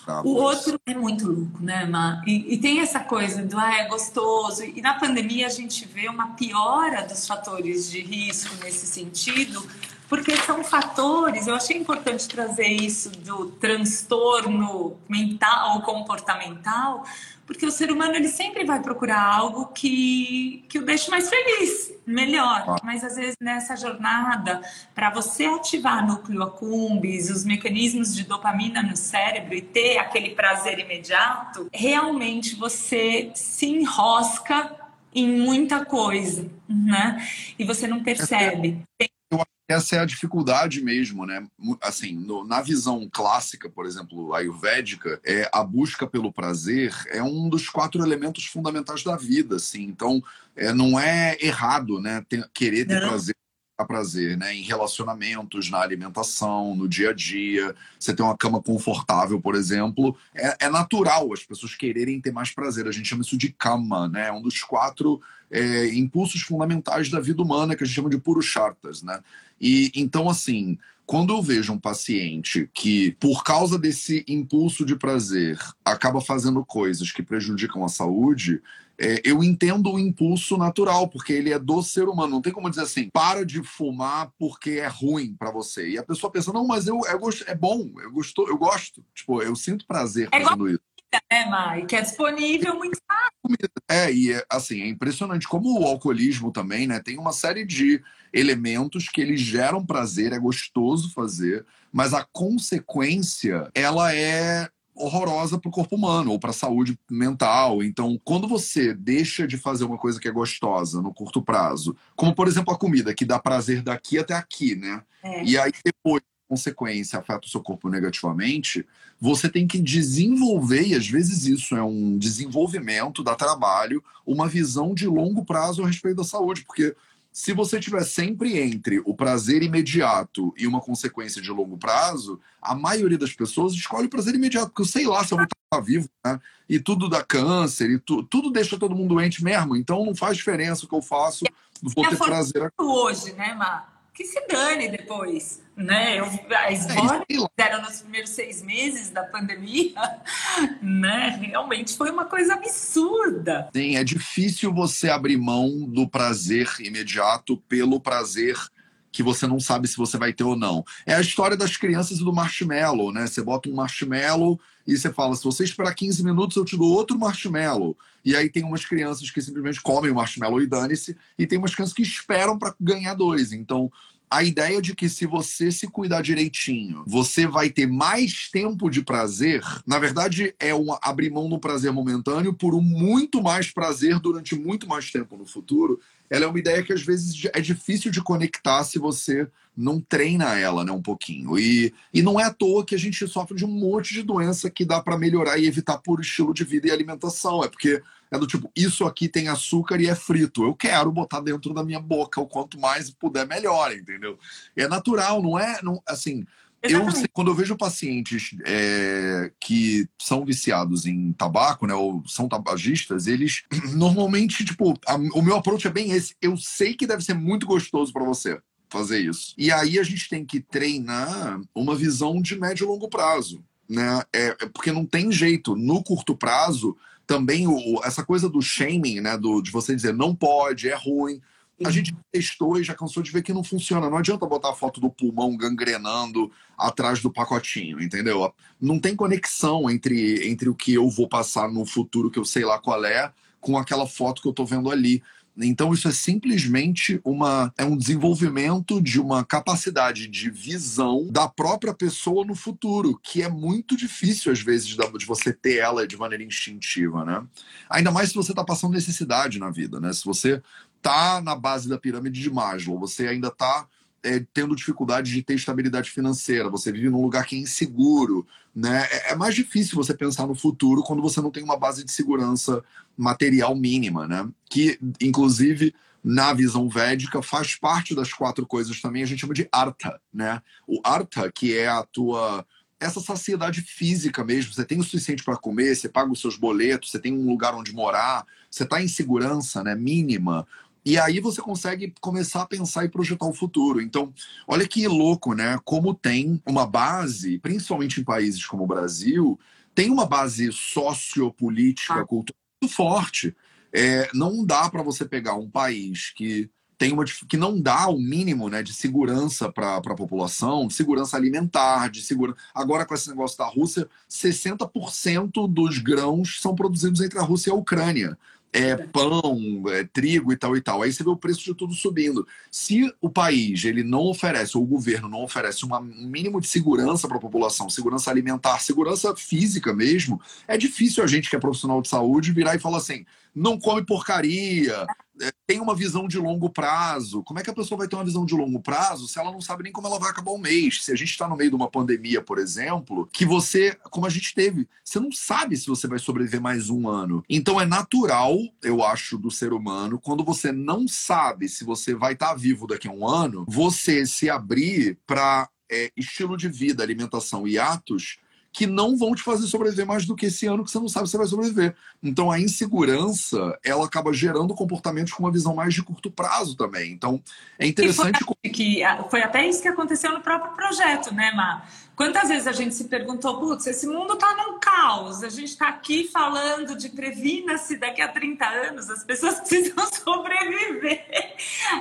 Ah, o outro é muito louco, né, Ma? E, e, tem essa coisa do ah, é gostoso. E na pandemia a gente vê uma piora dos fatores de risco nesse sentido, porque são fatores. Eu achei importante trazer isso do transtorno mental ou comportamental, porque o ser humano ele sempre vai procurar algo que, que o deixe mais feliz, melhor. Mas às vezes nessa jornada, para você ativar núcleo accumbens, os mecanismos de dopamina no cérebro e ter aquele prazer imediato, realmente você se enrosca em muita coisa, né? E você não percebe. Tem essa é a dificuldade mesmo, né? Assim, no, na visão clássica, por exemplo, ayurvédica, é a busca pelo prazer é um dos quatro elementos fundamentais da vida, assim. Então, é, não é errado, né? Ter, querer ter não. prazer prazer, né? Em relacionamentos, na alimentação, no dia a dia. Você tem uma cama confortável, por exemplo. É, é natural as pessoas quererem ter mais prazer. A gente chama isso de kama, né? É um dos quatro é, impulsos fundamentais da vida humana que a gente chama de purushartas, né? E então, assim, quando eu vejo um paciente que, por causa desse impulso de prazer, acaba fazendo coisas que prejudicam a saúde, é, eu entendo o impulso natural, porque ele é do ser humano. Não tem como dizer assim, para de fumar porque é ruim para você. E a pessoa pensa, não, mas eu, eu é bom, eu, gosto, eu gosto. Tipo, eu sinto prazer é fazendo isso né, Mai? Que é disponível muito fácil. É, e assim, é impressionante como o alcoolismo também, né? Tem uma série de elementos que eles geram prazer, é gostoso fazer, mas a consequência, ela é horrorosa para o corpo humano ou para a saúde mental. Então, quando você deixa de fazer uma coisa que é gostosa no curto prazo, como por exemplo a comida, que dá prazer daqui até aqui, né? É. E aí depois consequência afeta o seu corpo negativamente, você tem que desenvolver, e às vezes isso é um desenvolvimento, dá trabalho, uma visão de longo prazo a respeito da saúde, porque se você tiver sempre entre o prazer imediato e uma consequência de longo prazo, a maioria das pessoas escolhe o prazer imediato, porque eu sei lá se eu vou estar vivo, né? E tudo dá câncer, e tu, tudo deixa todo mundo doente mesmo, então não faz diferença o que eu faço, vou ter prazer. Hoje, né, Mar? Que se dane depois, né? Eu, as mortes que deram nos primeiros seis meses da pandemia, [laughs] né? Realmente foi uma coisa absurda. Sim, é difícil você abrir mão do prazer imediato pelo prazer que você não sabe se você vai ter ou não. É a história das crianças e do marshmallow, né? Você bota um marshmallow e você fala: se você esperar 15 minutos, eu te dou outro marshmallow. E aí tem umas crianças que simplesmente comem o marshmallow e dane-se, e tem umas crianças que esperam para ganhar dois. Então, a ideia de que se você se cuidar direitinho, você vai ter mais tempo de prazer, na verdade é um abrir mão do prazer momentâneo por um muito mais prazer durante muito mais tempo no futuro. Ela é uma ideia que às vezes é difícil de conectar se você não treina ela, né, um pouquinho. E, e não é à toa que a gente sofre de um monte de doença que dá para melhorar e evitar por estilo de vida e alimentação. É porque é do tipo, isso aqui tem açúcar e é frito. Eu quero botar dentro da minha boca o quanto mais puder, melhor, entendeu? É natural, não é, não, assim. Eu, quando eu vejo pacientes é, que são viciados em tabaco, né, ou são tabagistas, eles [clears throat] normalmente, tipo, a, o meu approach é bem esse. Eu sei que deve ser muito gostoso para você fazer isso. E aí a gente tem que treinar uma visão de médio e longo prazo. Né? É, é porque não tem jeito. No curto prazo, também o, essa coisa do shaming, né? Do, de você dizer não pode, é ruim. A gente testou e já cansou de ver que não funciona. Não adianta botar a foto do pulmão gangrenando atrás do pacotinho, entendeu? Não tem conexão entre, entre o que eu vou passar no futuro, que eu sei lá qual é, com aquela foto que eu tô vendo ali. Então isso é simplesmente uma é um desenvolvimento de uma capacidade de visão da própria pessoa no futuro, que é muito difícil às vezes de você ter ela de maneira instintiva, né? Ainda mais se você está passando necessidade na vida, né? Se você tá na base da pirâmide de Maslow, você ainda está é, tendo dificuldade de ter estabilidade financeira, você vive num lugar que é inseguro, né? É, é, mais difícil você pensar no futuro quando você não tem uma base de segurança material mínima, né? Que, inclusive, na visão védica, faz parte das quatro coisas também, a gente chama de artha, né? O artha, que é a tua essa saciedade física mesmo. Você tem o suficiente para comer, você paga os seus boletos, você tem um lugar onde morar, você está em segurança né, mínima. E aí você consegue começar a pensar e projetar o futuro. Então, olha que louco, né? Como tem uma base, principalmente em países como o Brasil, tem uma base sociopolítica, ah. cultural muito forte. É, não dá para você pegar um país que tem uma que não dá o mínimo né, de segurança para a população, de segurança alimentar, de segurança. Agora, com esse negócio da Rússia, 60% dos grãos são produzidos entre a Rússia e a Ucrânia é, pão, é, trigo e tal e tal. Aí você vê o preço de tudo subindo. Se o país ele não oferece, ou o governo não oferece uma, um mínimo de segurança para a população, segurança alimentar, segurança física mesmo, é difícil a gente que é profissional de saúde virar e falar assim: não come porcaria, é, tem uma visão de longo prazo. Como é que a pessoa vai ter uma visão de longo prazo se ela não sabe nem como ela vai acabar o mês? Se a gente está no meio de uma pandemia, por exemplo, que você, como a gente teve, você não sabe se você vai sobreviver mais um ano. Então é natural, eu acho, do ser humano, quando você não sabe se você vai estar tá vivo daqui a um ano, você se abrir para é, estilo de vida, alimentação e atos que não vão te fazer sobreviver mais do que esse ano que você não sabe se vai sobreviver. Então a insegurança, ela acaba gerando comportamentos com uma visão mais de curto prazo também. Então é interessante foi, que foi até isso que aconteceu no próprio projeto, né, Má? Quantas vezes a gente se perguntou, putz, esse mundo tá num caos, a gente está aqui falando de previna-se daqui a 30 anos, as pessoas [laughs] precisam sobreviver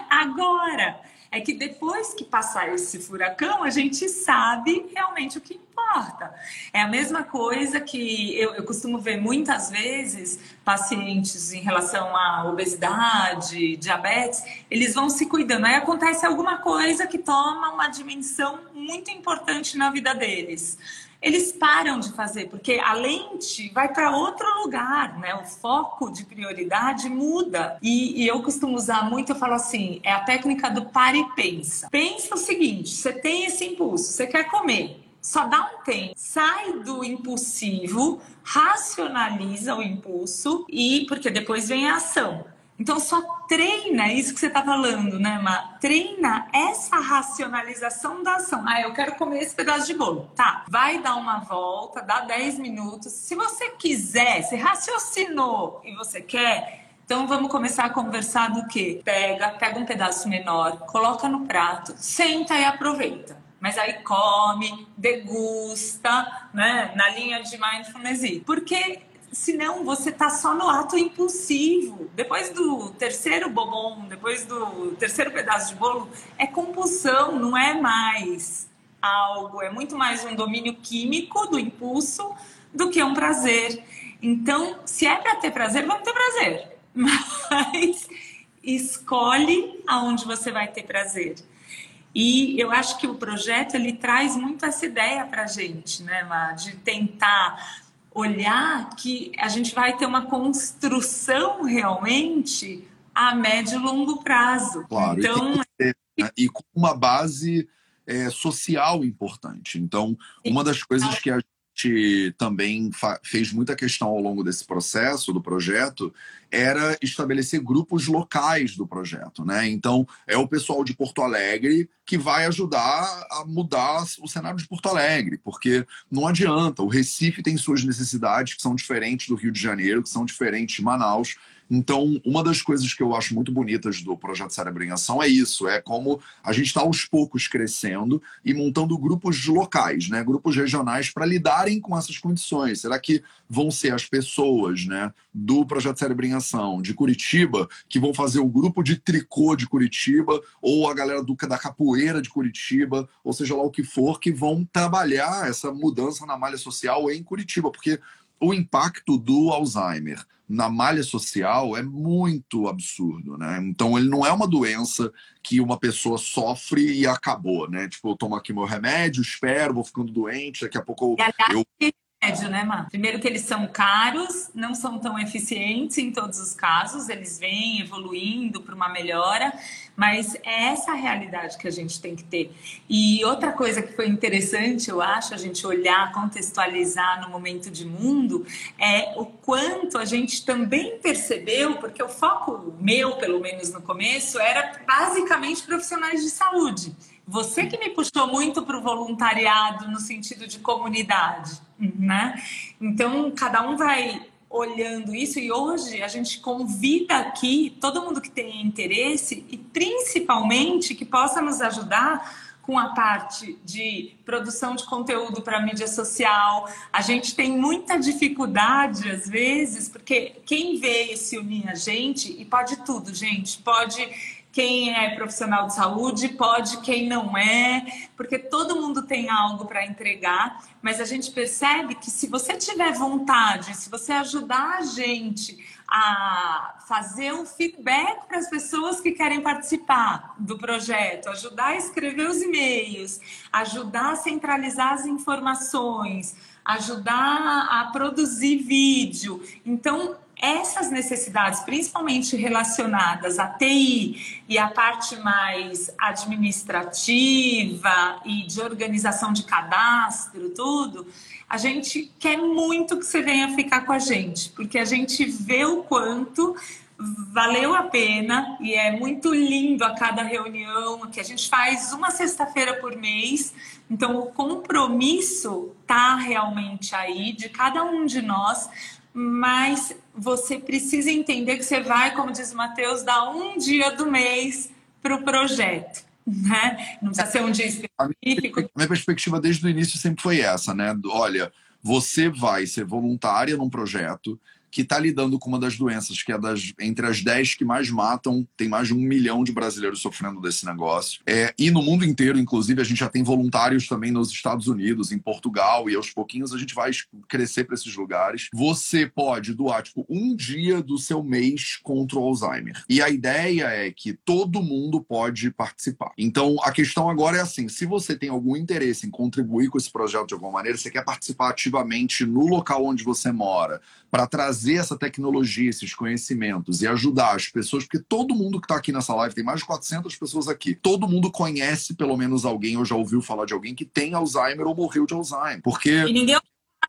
agora é que depois que passar esse furacão, a gente sabe realmente o que importa. É a mesma coisa que eu, eu costumo ver muitas vezes pacientes em relação à obesidade, diabetes, eles vão se cuidando. Aí acontece alguma coisa que toma uma dimensão muito importante na vida deles eles param de fazer, porque a lente vai para outro lugar, né? O foco de prioridade muda. E, e, eu costumo usar muito, eu falo assim, é a técnica do pare e pensa. Pensa o seguinte, você tem esse impulso, você quer comer, só dá um tempo. Sai do impulsivo, racionaliza o impulso e porque depois vem a ação. Então só treina isso que você está falando, né, Ma? Treina essa racionalização da ação. Ah, eu quero comer esse pedaço de bolo. Tá, vai dar uma volta, dá 10 minutos. Se você quiser, se raciocinou e você quer, então vamos começar a conversar do que? Pega, pega um pedaço menor, coloca no prato, senta e aproveita. Mas aí come, degusta, né? Na linha de mindfulness. Porque senão você tá só no ato impulsivo. Depois do terceiro bobom, depois do terceiro pedaço de bolo, é compulsão, não é mais algo, é muito mais um domínio químico do impulso do que um prazer. Então, se é para ter prazer, vamos ter prazer. [laughs] Mas escolhe aonde você vai ter prazer. E eu acho que o projeto ele traz muito essa ideia para gente, né, Má? De tentar olhar que a gente vai ter uma construção realmente a médio e longo prazo. Claro, então, e, né? e com uma base é, social importante. Então, uma das coisas que a gente também fez muita questão ao longo desse processo do projeto era estabelecer grupos locais do projeto, né? Então é o pessoal de Porto Alegre que vai ajudar a mudar o cenário de Porto Alegre, porque não adianta. O Recife tem suas necessidades que são diferentes do Rio de Janeiro, que são diferentes de Manaus. Então, uma das coisas que eu acho muito bonitas do projeto Cérebro em Ação é isso, é como a gente está aos poucos crescendo e montando grupos locais, né, grupos regionais para lidarem com essas condições. Será que vão ser as pessoas, né, do projeto Cérebro em Ação de Curitiba que vão fazer o grupo de tricô de Curitiba ou a galera do, da capoeira de Curitiba, ou seja lá o que for, que vão trabalhar essa mudança na malha social em Curitiba, porque o impacto do Alzheimer na malha social é muito absurdo, né? Então ele não é uma doença que uma pessoa sofre e acabou, né? Tipo, eu tomo aqui meu remédio, espero, vou ficando doente, daqui a pouco eu, eu remédio, né, Má? Primeiro que eles são caros, não são tão eficientes em todos os casos, eles vêm evoluindo para uma melhora, mas é essa a realidade que a gente tem que ter. E outra coisa que foi interessante, eu acho, a gente olhar, contextualizar no momento de mundo, é o quanto a gente também percebeu, porque o foco meu, pelo menos no começo, era basicamente profissionais de saúde. Você que me puxou muito para o voluntariado no sentido de comunidade, né? Então, cada um vai olhando isso e hoje a gente convida aqui todo mundo que tem interesse e principalmente que possa nos ajudar com a parte de produção de conteúdo para mídia social. A gente tem muita dificuldade às vezes, porque quem veio se unir a gente e pode tudo, gente, pode quem é profissional de saúde, pode quem não é, porque todo mundo tem algo para entregar, mas a gente percebe que se você tiver vontade, se você ajudar a gente a fazer um feedback para as pessoas que querem participar do projeto, ajudar a escrever os e-mails, ajudar a centralizar as informações, ajudar a produzir vídeo. Então, essas necessidades, principalmente relacionadas à TI e à parte mais administrativa e de organização de cadastro, tudo, a gente quer muito que você venha ficar com a gente, porque a gente vê o quanto valeu a pena e é muito lindo a cada reunião que a gente faz uma sexta-feira por mês. Então o compromisso tá realmente aí de cada um de nós mas você precisa entender que você vai, como diz o Matheus, dar um dia do mês para o projeto. Né? Não precisa ser um dia específico. A minha perspectiva desde o início sempre foi essa, né? Olha, você vai ser voluntária num projeto que está lidando com uma das doenças, que é das, entre as 10 que mais matam, tem mais de um milhão de brasileiros sofrendo desse negócio. É, e no mundo inteiro, inclusive, a gente já tem voluntários também nos Estados Unidos, em Portugal, e aos pouquinhos a gente vai crescer para esses lugares. Você pode doar, tipo, um dia do seu mês contra o Alzheimer. E a ideia é que todo mundo pode participar. Então, a questão agora é assim: se você tem algum interesse em contribuir com esse projeto de alguma maneira, você quer participar ativamente no local onde você mora, para trazer essa tecnologia, esses conhecimentos e ajudar as pessoas, porque todo mundo que está aqui nessa live, tem mais de 400 pessoas aqui, todo mundo conhece pelo menos alguém ou já ouviu falar de alguém que tem Alzheimer ou morreu de Alzheimer. Porque. E ninguém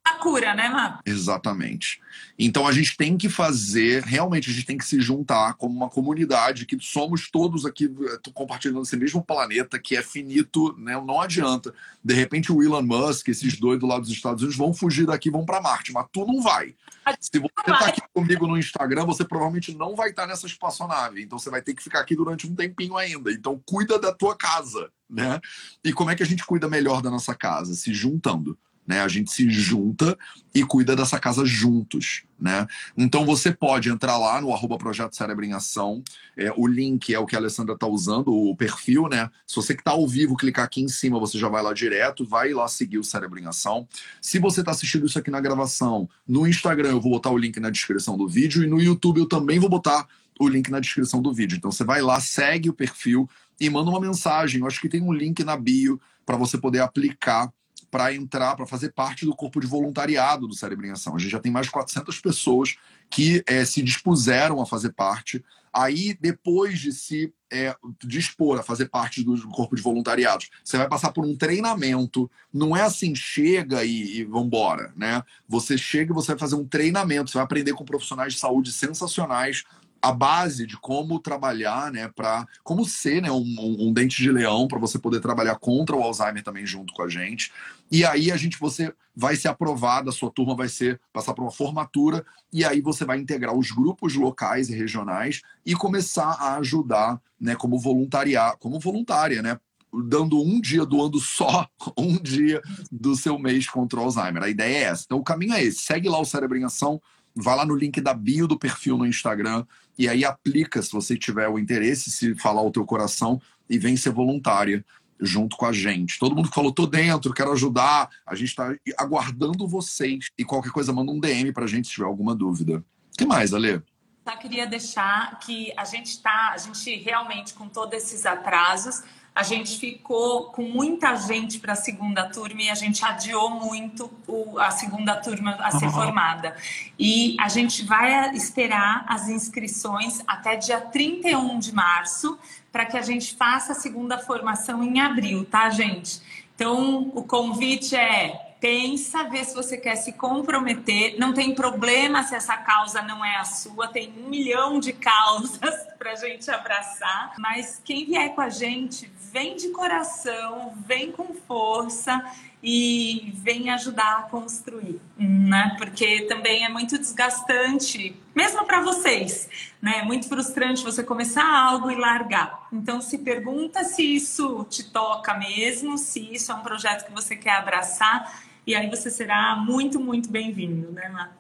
a cura, né, Má? Exatamente. Então a gente tem que fazer, realmente a gente tem que se juntar como uma comunidade que somos todos aqui eh, compartilhando esse mesmo planeta que é finito, né? Não adianta. De repente o Elon Musk, esses dois do lado dos Estados Unidos vão fugir daqui, vão para Marte, mas tu não vai. Se você está aqui comigo no Instagram, você provavelmente não vai estar nessa espaçonave. Então você vai ter que ficar aqui durante um tempinho ainda. Então cuida da tua casa, né? E como é que a gente cuida melhor da nossa casa? Se juntando. Né? A gente se junta e cuida dessa casa juntos. Né? Então você pode entrar lá no arroba Projeto Cérebro em Ação. É, o link é o que a Alessandra está usando, o perfil, né? Se você que está ao vivo clicar aqui em cima, você já vai lá direto, vai lá seguir o Cérebro em Ação. Se você está assistindo isso aqui na gravação, no Instagram eu vou botar o link na descrição do vídeo e no YouTube eu também vou botar o link na descrição do vídeo. Então você vai lá, segue o perfil e manda uma mensagem. Eu acho que tem um link na bio para você poder aplicar para entrar, para fazer parte do corpo de voluntariado do Cérebro em Ação. A gente já tem mais de 400 pessoas que é, se dispuseram a fazer parte. Aí, depois de se é, dispor a fazer parte do corpo de voluntariados, você vai passar por um treinamento. Não é assim, chega e, e vambora, né? Você chega e você vai fazer um treinamento, você vai aprender com profissionais de saúde sensacionais a base de como trabalhar, né, para como ser, né, um, um dente de leão para você poder trabalhar contra o Alzheimer também junto com a gente. E aí a gente você vai ser aprovado, a sua turma vai ser passar por uma formatura e aí você vai integrar os grupos locais e regionais e começar a ajudar, né, como voluntariar, como voluntária, né, dando um dia, doando só [laughs] um dia do seu mês contra o Alzheimer. A ideia é essa. Então o caminho é esse. Segue lá o Cérebro em Ação, vai lá no link da bio do perfil no Instagram e aí aplica se você tiver o interesse, se falar o teu coração e vem ser voluntária junto com a gente. Todo mundo que falou, tô dentro, quero ajudar, a gente está aguardando vocês. E qualquer coisa, manda um DM pra gente se tiver alguma dúvida. O que mais, Ale? Só queria deixar que a gente está, a gente realmente, com todos esses atrasos, a gente ficou com muita gente para a segunda turma e a gente adiou muito o, a segunda turma a ser uhum. formada. E a gente vai esperar as inscrições até dia 31 de março para que a gente faça a segunda formação em abril, tá, gente? Então, o convite é pensa, vê se você quer se comprometer. Não tem problema se essa causa não é a sua, tem um milhão de causas [laughs] para a gente abraçar. Mas quem vier com a gente, vem de coração, vem com força e vem ajudar a construir, né? Porque também é muito desgastante, mesmo para vocês, né? É muito frustrante você começar algo e largar. Então se pergunta se isso te toca mesmo, se isso é um projeto que você quer abraçar e aí você será muito, muito bem-vindo, né?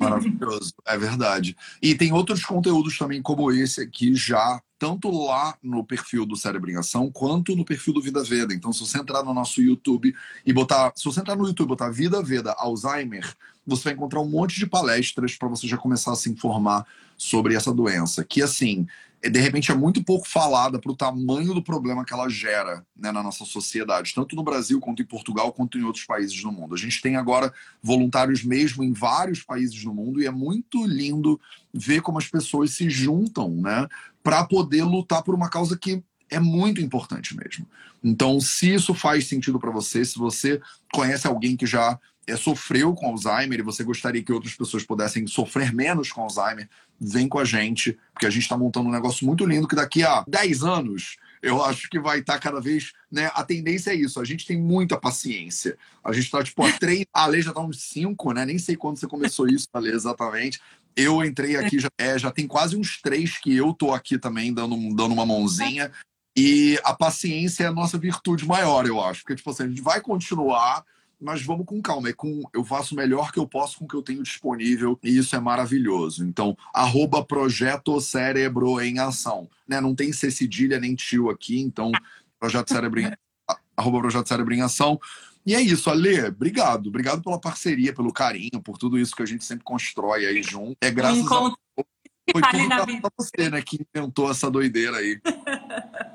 Maravilhoso, é verdade. E tem outros conteúdos também como esse aqui já, tanto lá no perfil do Cérebro em Ação, quanto no perfil do Vida Veda. Então, se você entrar no nosso YouTube e botar. Se você entrar no YouTube e botar Vida Veda Alzheimer, você vai encontrar um monte de palestras para você já começar a se informar sobre essa doença. Que assim, é, de repente é muito pouco falada para o tamanho do problema que ela gera né, na nossa sociedade, tanto no Brasil quanto em Portugal, quanto em outros países do mundo. A gente tem agora voluntários mesmo em vários países do mundo e é muito lindo ver como as pessoas se juntam né, para poder lutar por uma causa que é muito importante mesmo. Então, se isso faz sentido para você, se você conhece alguém que já é, sofreu com Alzheimer e você gostaria que outras pessoas pudessem sofrer menos com Alzheimer, vem com a gente, porque a gente está montando um negócio muito lindo que daqui a 10 anos eu acho que vai estar tá cada vez, né? A tendência é isso. A gente tem muita paciência. A gente está tipo a três, a lei já está uns cinco, né? Nem sei quando você começou isso, Ale, exatamente. Eu entrei aqui já, é, já tem quase uns três que eu tô aqui também dando, dando uma mãozinha. E a paciência é a nossa virtude maior, eu acho. Porque, tipo assim, a gente vai continuar mas vamos com calma. É com, eu faço o melhor que eu posso com o que eu tenho disponível e isso é maravilhoso. Então, arroba Projeto Cérebro em Ação. Né? Não tem C cedilha nem tio aqui, então, Projeto Cérebro em, [laughs] arroba Projeto Cérebro em Ação. E é isso, Ale, obrigado. Obrigado pela parceria, pelo carinho, por tudo isso que a gente sempre constrói aí junto. É graças Encontro... a foi tudo pra você, né, que inventou essa doideira aí. [laughs]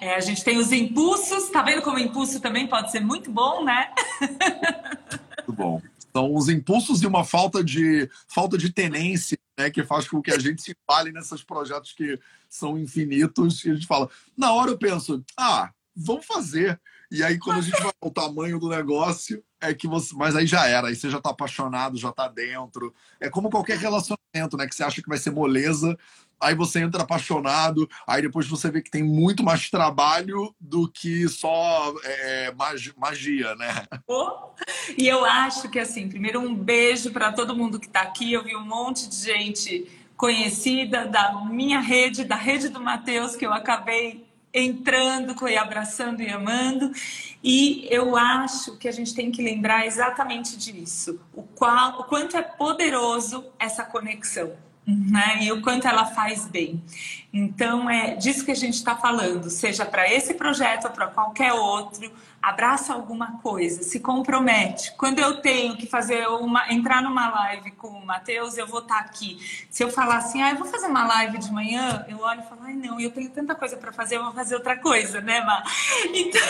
É, a gente tem os impulsos, tá vendo como o impulso também pode ser muito bom, né? Muito bom. São os impulsos e uma falta de falta de tenência, né, que faz com que a gente se fale nesses projetos que são infinitos e a gente fala, na hora eu penso, ah, vamos fazer. E aí, quando a gente vai ao tamanho do negócio, é que você. Mas aí já era, aí você já tá apaixonado, já tá dentro. É como qualquer relacionamento, né? Que você acha que vai ser moleza, aí você entra apaixonado, aí depois você vê que tem muito mais trabalho do que só é, magia, né? Oh, e eu acho que, assim, primeiro um beijo para todo mundo que está aqui. Eu vi um monte de gente conhecida da minha rede, da rede do Matheus, que eu acabei entrando e abraçando e amando. E eu acho que a gente tem que lembrar exatamente disso, o, qual, o quanto é poderoso essa conexão né? E o quanto ela faz bem. Então, é disso que a gente está falando, seja para esse projeto ou para qualquer outro, abraça alguma coisa, se compromete. Quando eu tenho que fazer uma, entrar numa live com o Matheus, eu vou estar tá aqui. Se eu falar assim, ah, eu vou fazer uma live de manhã, eu olho e falo, ai não, eu tenho tanta coisa para fazer, eu vou fazer outra coisa, né, Má? [laughs] Então,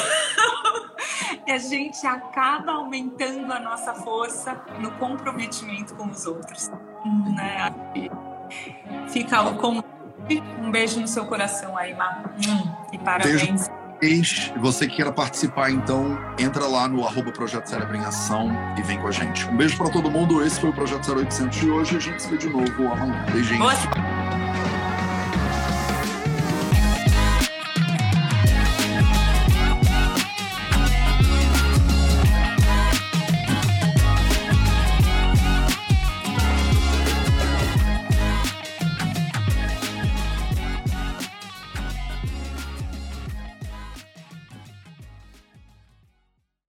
[laughs] a gente acaba aumentando a nossa força no comprometimento com os outros, né? Fica o convite. Um beijo no seu coração aí, Má. E parabéns. Beijo. Você que queira participar, então, entra lá no arroba Projeto Cérebro em Ação e vem com a gente. Um beijo para todo mundo. Esse foi o Projeto 0800 de hoje. A gente se vê de novo amanhã. Beijinho. Boa.